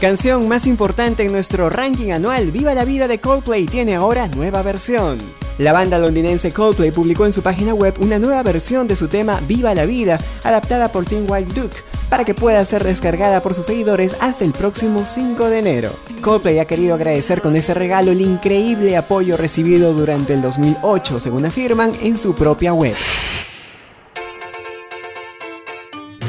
Canción más importante en nuestro ranking anual, Viva la Vida de Coldplay tiene ahora nueva versión. La banda londinense Coldplay publicó en su página web una nueva versión de su tema Viva la Vida, adaptada por Tim White Duke, para que pueda ser descargada por sus seguidores hasta el próximo 5 de enero. Coldplay ha querido agradecer con ese regalo el increíble apoyo recibido durante el 2008, según afirman en su propia web.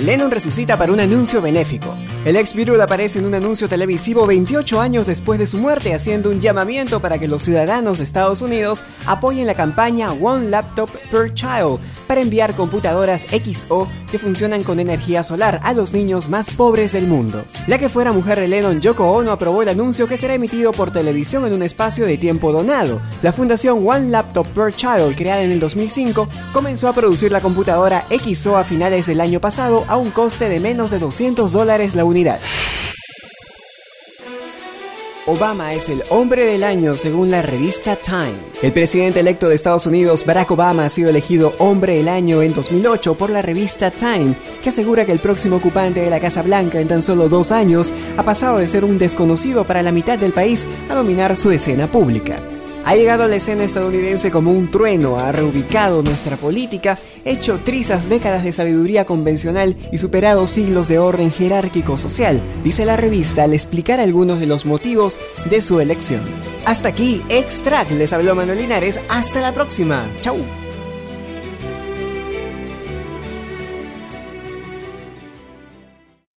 Lennon resucita para un anuncio benéfico. El ex Beatle aparece en un anuncio televisivo 28 años después de su muerte, haciendo un llamamiento para que los ciudadanos de Estados Unidos apoyen la campaña One Laptop Per Child para enviar computadoras XO que funcionan con energía solar a los niños más pobres del mundo. La que fuera mujer de Lennon, Yoko Ono, aprobó el anuncio que será emitido por televisión en un espacio de tiempo donado. La fundación One Laptop Per Child, creada en el 2005, comenzó a producir la computadora XO a finales del año pasado a un coste de menos de 200 dólares la unidad. Obama es el hombre del año según la revista Time. El presidente electo de Estados Unidos, Barack Obama, ha sido elegido hombre del año en 2008 por la revista Time, que asegura que el próximo ocupante de la Casa Blanca en tan solo dos años ha pasado de ser un desconocido para la mitad del país a dominar su escena pública ha llegado a la escena estadounidense como un trueno, ha reubicado nuestra política, hecho trizas décadas de sabiduría convencional y superado siglos de orden jerárquico social, dice la revista al explicar algunos de los motivos de su elección. Hasta aquí, Extract, les habló Manuel Linares, hasta la próxima, chau.